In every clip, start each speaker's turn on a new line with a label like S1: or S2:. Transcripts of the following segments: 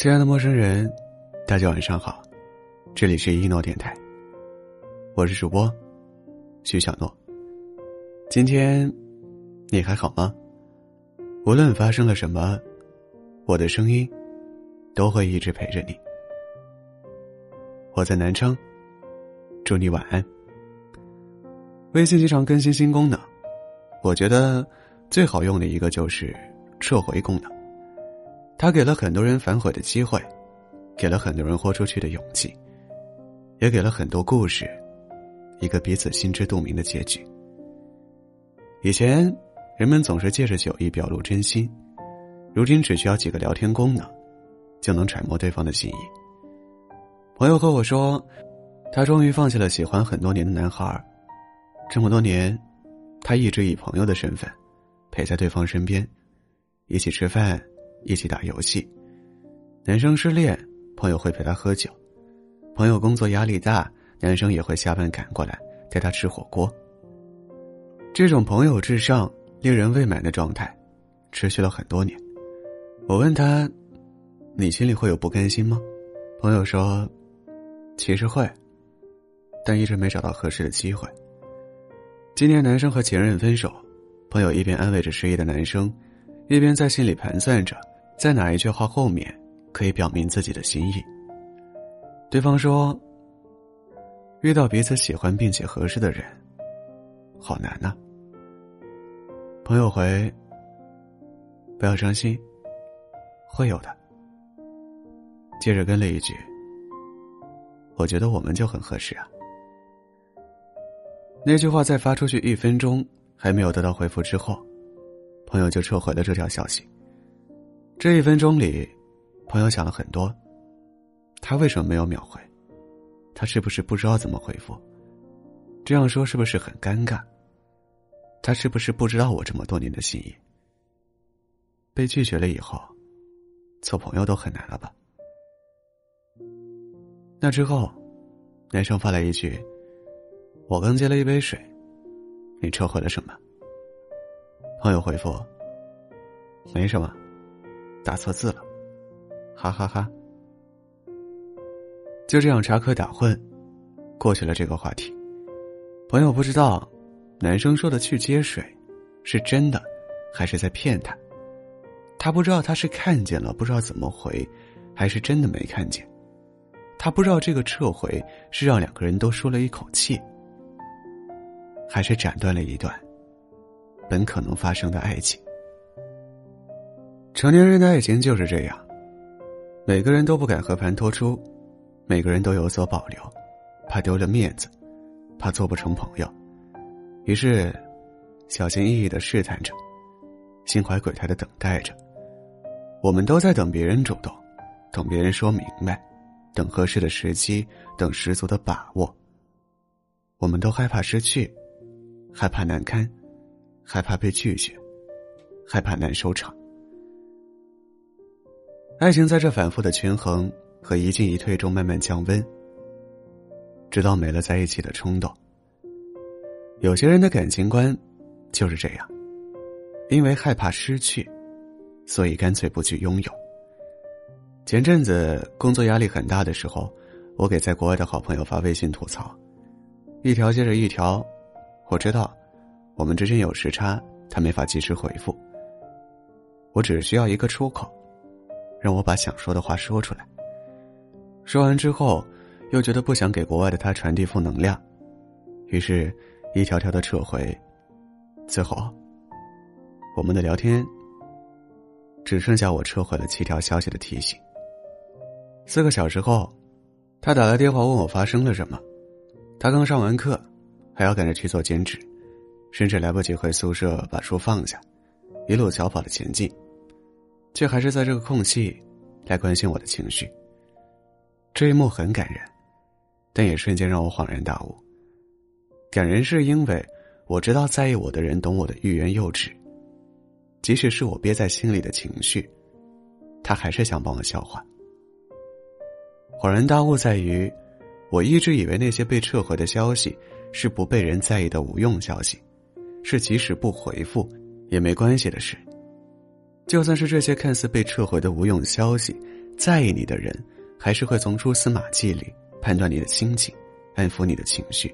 S1: 亲爱的陌生人，大家晚上好，这里是一诺电台，我是主播徐小诺。今天你还好吗？无论发生了什么，我的声音都会一直陪着你。我在南昌，祝你晚安。微信经常更新新功能，我觉得最好用的一个就是撤回功能。他给了很多人反悔的机会，给了很多人豁出去的勇气，也给了很多故事一个彼此心知肚明的结局。以前，人们总是借着酒意表露真心，如今只需要几个聊天功能，就能揣摩对方的心意。朋友和我说，他终于放弃了喜欢很多年的男孩这么多年，他一直以朋友的身份陪在对方身边，一起吃饭。一起打游戏，男生失恋，朋友会陪他喝酒；朋友工作压力大，男生也会下班赶过来带他吃火锅。这种朋友至上、令人未满的状态，持续了很多年。我问他：“你心里会有不甘心吗？”朋友说：“其实会，但一直没找到合适的机会。”今年男生和前任分手，朋友一边安慰着失意的男生，一边在心里盘算着。在哪一句话后面可以表明自己的心意？对方说：“遇到彼此喜欢并且合适的人，好难呐。”朋友回：“不要伤心，会有的。”接着跟了一句：“我觉得我们就很合适啊。”那句话在发出去一分钟还没有得到回复之后，朋友就撤回了这条消息。这一分钟里，朋友想了很多。他为什么没有秒回？他是不是不知道怎么回复？这样说是不是很尴尬？他是不是不知道我这么多年的心意？被拒绝了以后，做朋友都很难了吧？那之后，男生发来一句：“我刚接了一杯水，你撤回了什么？”朋友回复：“没什么。”打错字了，哈哈哈！就这样插科打诨，过去了这个话题。朋友不知道，男生说的去接水，是真的，还是在骗他？他不知道他是看见了，不知道怎么回，还是真的没看见？他不知道这个撤回是让两个人都舒了一口气，还是斩断了一段本可能发生的爱情？成年人的爱情就是这样，每个人都不敢和盘托出，每个人都有所保留，怕丢了面子，怕做不成朋友，于是小心翼翼的试探着，心怀鬼胎的等待着。我们都在等别人主动，等别人说明白，等合适的时机，等十足的把握。我们都害怕失去，害怕难堪，害怕被拒绝，害怕难收场。爱情在这反复的权衡和一进一退中慢慢降温，直到没了在一起的冲动。有些人的感情观就是这样，因为害怕失去，所以干脆不去拥有。前阵子工作压力很大的时候，我给在国外的好朋友发微信吐槽，一条接着一条。我知道，我们之间有时差，他没法及时回复。我只需要一个出口。让我把想说的话说出来。说完之后，又觉得不想给国外的他传递负能量，于是，一条条的撤回。最后，我们的聊天只剩下我撤回了七条消息的提醒。四个小时后，他打来电话问我发生了什么。他刚上完课，还要赶着去做兼职，甚至来不及回宿舍把书放下，一路小跑的前进。却还是在这个空隙，来关心我的情绪。这一幕很感人，但也瞬间让我恍然大悟。感人是因为我知道在意我的人懂我的欲言又止，即使是我憋在心里的情绪，他还是想帮我消化。恍然大悟在于，我一直以为那些被撤回的消息是不被人在意的无用消息，是即使不回复也没关系的事。就算是这些看似被撤回的无用消息，在意你的人，还是会从蛛丝马迹里判断你的心情，安抚你的情绪；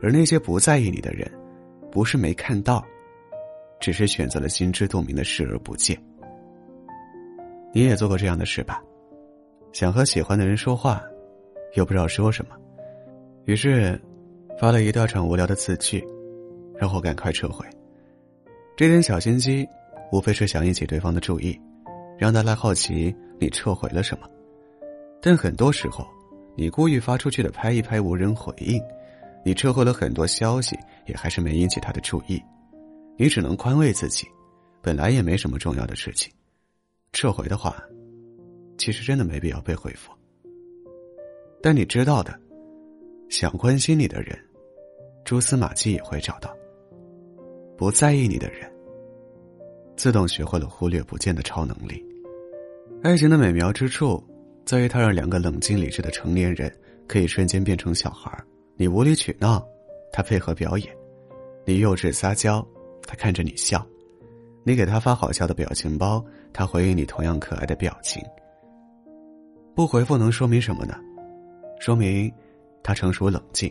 S1: 而那些不在意你的人，不是没看到，只是选择了心知肚明的视而不见。你也做过这样的事吧？想和喜欢的人说话，又不知道说什么，于是发了一大串无聊的字句，然后赶快撤回。这点小心机，无非是想引起对方的注意，让他来好奇。你撤回了什么？但很多时候，你故意发出去的拍一拍无人回应，你撤回了很多消息，也还是没引起他的注意。你只能宽慰自己，本来也没什么重要的事情，撤回的话，其实真的没必要被回复。但你知道的，想关心你的人，蛛丝马迹也会找到；不在意你的人，自动学会了忽略不见的超能力。爱情的美妙之处，在于它让两个冷静理智的成年人可以瞬间变成小孩你无理取闹，他配合表演；你幼稚撒娇，他看着你笑；你给他发好笑的表情包，他回应你同样可爱的表情。不回复能说明什么呢？说明他成熟冷静，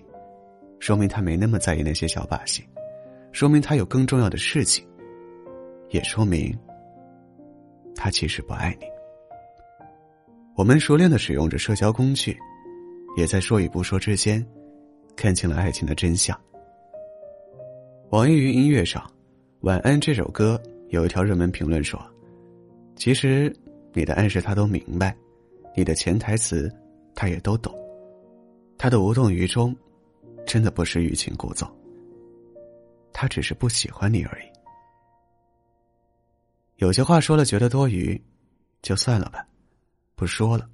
S1: 说明他没那么在意那些小把戏，说明他有更重要的事情，也说明他其实不爱你。我们熟练的使用着社交工具，也在说与不说之间，看清了爱情的真相。网易云音乐上，《晚安》这首歌有一条热门评论说：“其实你的暗示他都明白，你的潜台词他也都懂，他的无动于衷，真的不是欲擒故纵。他只是不喜欢你而已。有些话说了觉得多余，就算了吧。”不说了，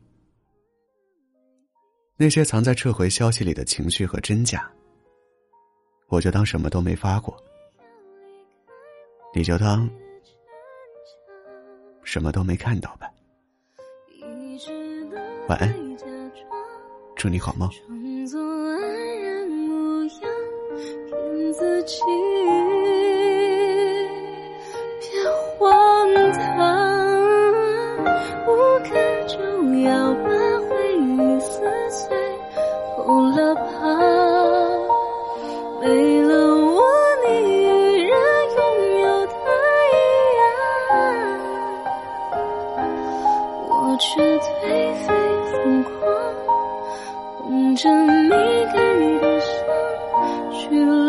S1: 那些藏在撤回消息里的情绪和真假，我就当什么都没发过，你就当什么都没看到吧。晚安，祝你好梦。
S2: 够了吧，没了我，你依然拥有太阳。我
S1: 却颓废疯狂，捧着你给的伤，去了。